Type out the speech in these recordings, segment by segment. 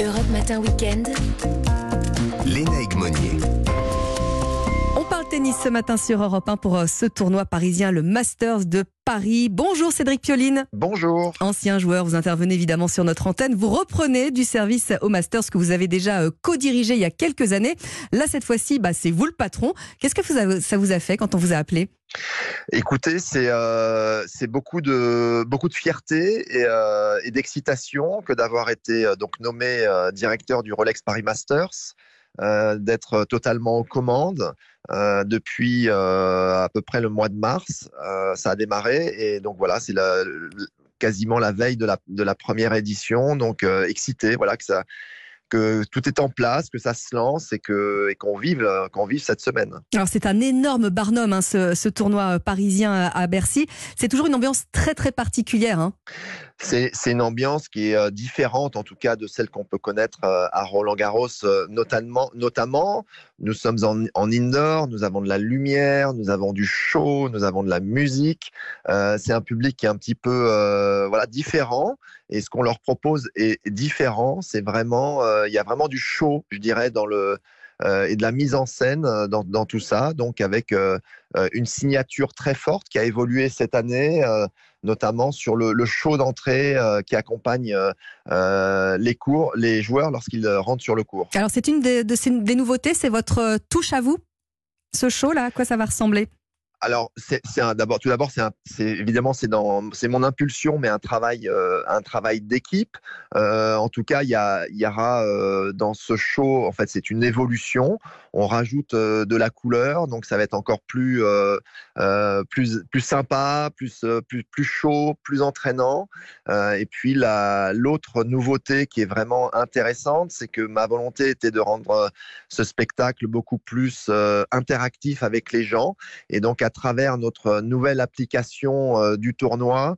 Europe Matin Weekend. Léna Monnier. Tennis ce matin sur Europe 1 pour euh, ce tournoi parisien, le Masters de Paris. Bonjour Cédric Pioline. Bonjour. Ancien joueur, vous intervenez évidemment sur notre antenne. Vous reprenez du service au Masters que vous avez déjà euh, co-dirigé il y a quelques années. Là, cette fois-ci, bah, c'est vous le patron. Qu'est-ce que vous avez- ça vous a fait quand on vous a appelé? Écoutez, c'est euh, c'est beaucoup de beaucoup de fierté et, euh, et d'excitation que d'avoir été euh, donc nommé directeur du Rolex Paris Masters, d'être totalement aux commandes euh, depuis euh, à peu près le mois de mars. Euh, ça a démarré et donc voilà, c'est la- quasiment la veille de la de la première édition, donc excité, voilà que ça que tout est en place, que ça se lance et que et qu'on vive qu'on vive cette semaine. Alors c'est un énorme barnum, hein, ce, ce tournoi parisien à Bercy. C'est toujours une ambiance très très particulière. hein. C'est une ambiance qui est euh, différente, en tout cas, de celle qu'on peut connaître euh, à Roland Garros, euh, notamment. notamment. Nous sommes en, en indoor, nous avons de la lumière, nous avons du show, nous avons de la musique. Euh, c'est un public qui est un petit peu euh, voilà différent, et ce qu'on leur propose est différent. C'est vraiment, il y a vraiment du show, je dirais, dans le et de la mise en scène euh, dans, dans tout ça. Donc avec euh, euh, une signature très forte qui a évolué cette année. euh, notamment sur le, le show d'entrée euh, qui accompagne euh, euh, les cours, les joueurs lorsqu'ils euh, rentrent sur le cours. Alors c'est une des, des nouveautés, c'est votre euh, touche à vous Ce show là, à quoi ça va ressembler? Alors, c'est d'abord, tout d'abord, c'est évidemment c'est dans, c'est mon impulsion, mais un travail, euh, un travail d'équipe. Euh, en tout cas, il y, y aura euh, dans ce show, en fait, c'est une évolution. On rajoute de la couleur, donc ça va être encore plus, plus, plus sympa, plus, plus, chaud, plus entraînant. Et puis la- l'autre nouveauté qui est vraiment intéressante, c'est que ma volonté était de rendre ce spectacle beaucoup plus interactif avec les gens. Et donc, travers notre nouvelle application euh, du tournoi,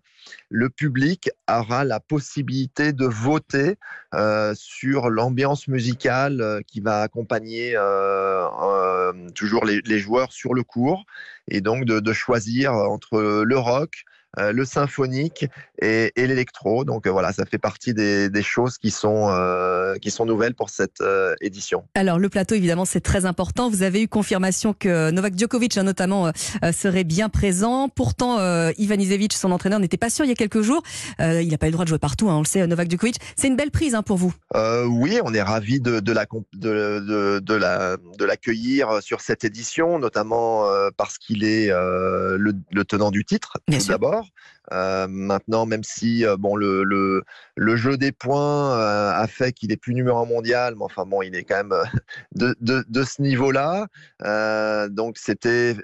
le public aura la possibilité de voter euh, sur l'ambiance musicale euh, qui va accompagner toujours les, joueurs sur le cours, et donc de choisir entre le rock, euh, le symphonique et, et l'électro. Donc euh, voilà, ça fait partie des, des choses qui sont, euh, qui sont nouvelles pour cette euh, édition. Alors le plateau évidemment c'est très important. Vous avez eu confirmation que Novak Djokovic hein, notamment serait bien présent. Pourtant euh, Ivan Isevic, son entraîneur, n'était pas sûr il y a quelques jours. Euh, il n'a pas eu le droit de jouer partout, hein, on le sait. Novak Djokovic, c'est une belle prise hein, pour vous. Euh, oui, on est ravi de, de la de, de, de la de l'accueillir sur cette édition, notamment euh, parce qu'il est euh, le, le tenant du titre Bien tout sûr. Euh, maintenant, même si euh, bon le, le le jeu des points euh, a fait qu'il est plus numéro un mondial, mais enfin bon, il est quand même de de, de ce niveau-là. Donc c'était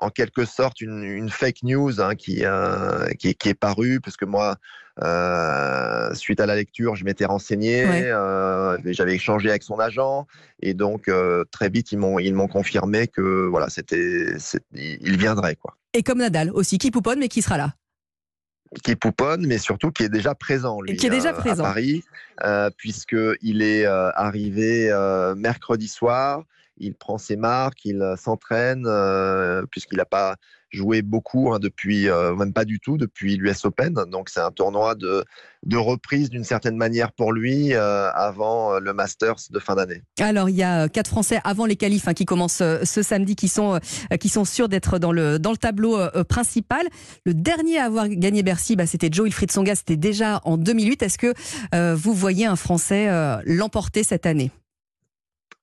en quelque sorte une, une fake news hein, qui, euh, qui, est- qui est parue, parce que moi, euh, suite à la lecture, je m'étais renseigné, Ouais. euh, j'avais échangé avec son agent, et donc très vite ils m'ont confirmé que voilà c'était il viendrait quoi, Et comme Nadal aussi, qui pouponne mais qui sera là. qui pouponne, mais surtout qui est déjà présent lui, Qui est déjà euh, présent. à Paris, euh, puisque il est euh, arrivé mercredi soir. Il prend ses marques, il s'entraîne, puisqu'il n'a pas joué beaucoup hein, depuis, euh, même pas du tout, depuis l'US Open. Donc c'est un tournoi de, de reprise d'une certaine manière pour lui euh, avant euh, le Masters de fin d'année. Alors il y a quatre Français avant les qualifs hein, qui commencent ce samedi, qui sont qui sont sûrs d'être dans le dans le tableau principal. Le dernier à avoir gagné Bercy, bah, c'était Joe Wilfried Songa, c'était déjà en 2008. Est-ce que vous voyez un Français l'emporter cette année?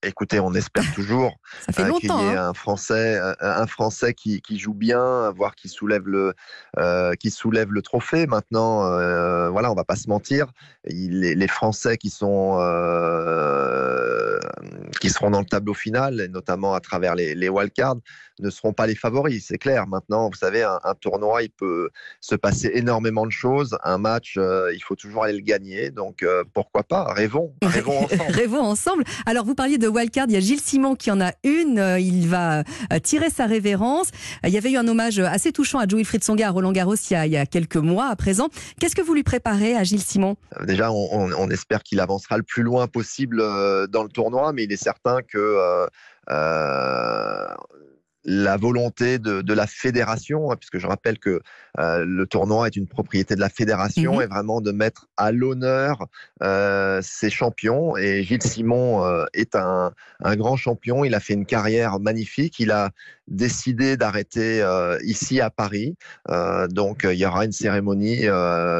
Écoutez, on espère toujours euh, qu'il y ait hein. un Français, un Français qui, qui joue bien, voire qui soulève le, euh, qui soulève le trophée. Maintenant, euh, voilà, on va pas se mentir. Les Français qui sont, euh, qui seront dans le tableau final, et notamment à travers les, les wildcards, ne seront pas les favoris. C'est clair. Maintenant, vous savez, un, un tournoi, il peut se passer énormément de choses. Un match, euh, il faut toujours aller le gagner. Donc, euh, pourquoi pas? Rêvons, rêvons ensemble. Rêvons ensemble. Alors, vous parliez de wildcard. Il y a Gilles Simon qui en a une. Euh, Il va tirer sa révérence. Il y avait eu un hommage assez touchant à Joe Wilfried Songa à Roland Garros il y a, il y a quelques mois à présent. Qu'est-ce que vous lui préparez à Gilles Simon? Déjà, on, on- on espère qu'il avancera le plus loin possible dans le tournoi, mais il est certain que euh, euh, la volonté de, de, la fédération, hein, puisque je rappelle que euh, le tournoi est une propriété de la fédération, mmh. et vraiment de mettre à l'honneur euh, ses champions. Et Gilles Simon euh, est un, un, grand champion. Il a fait une carrière magnifique. Il a décidé d'arrêter ici à Paris. Donc il y aura une cérémonie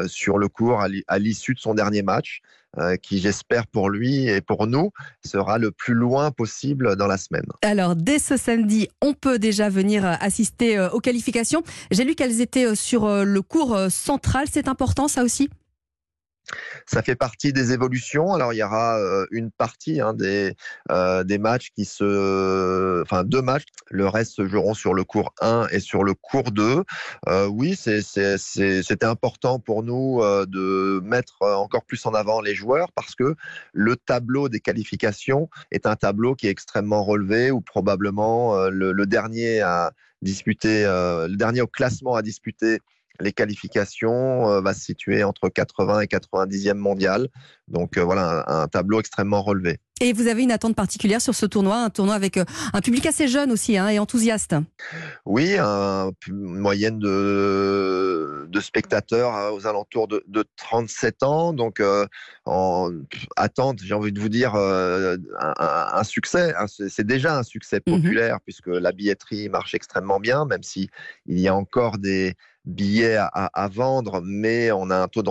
sur le cours à l'issue de son dernier match. Euh, qui j'espère pour lui et pour nous sera le plus loin possible dans la semaine. Alors dès ce samedi, on peut déjà venir euh, assister euh, aux qualifications. J'ai lu qu'elles étaient sur le cours central, c'est important ça aussi? Ça fait partie des évolutions. Alors il y aura euh, une partie hein, des, euh, des matchs qui se, enfin deux matchs. Le reste se joueront sur le cours 1 et sur le cours 2. Euh, oui, c'était important pour nous de mettre encore plus en avant les joueurs parce que le tableau des qualifications est un tableau qui est extrêmement relevé ou probablement le, le, dernier à disputer, le dernier au classement à disputer les qualifications euh, va se situer entre 80 et 90e mondial. Donc euh, voilà, un, tableau extrêmement relevé. Et vous avez une attente particulière sur ce tournoi, un tournoi avec euh, un public assez jeune aussi hein, et enthousiaste. Oui, une moyenne de, de spectateurs aux alentours de, 37 ans. Donc en attente, j'ai envie de vous dire, un, succès. Hein, c'est déjà un succès mhm. populaire puisque la billetterie marche extrêmement bien, même si il y a encore des billets à, vendre, mais on a un taux de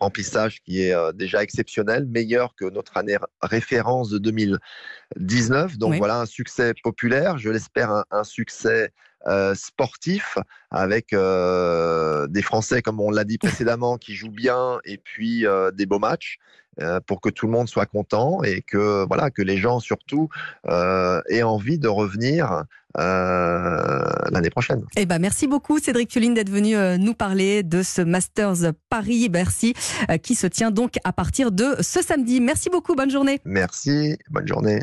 remplissage qui est euh, déjà exceptionnel, meilleur que notre année référence de 2019. Donc voilà un succès populaire, je l'espère un, succès euh, sportif avec euh, des Français, comme on l'a dit précédemment, qui jouent bien et puis des beaux matchs. pour que tout le monde soit content et que voilà que les gens surtout aient envie de revenir euh, l'année prochaine. Eh ben, merci beaucoup Cédric Pioline d'être venu euh, nous parler de ce Masters Paris-Bercy euh, qui se tient donc à partir de ce samedi. Merci beaucoup, bonne journée. Merci, bonne journée.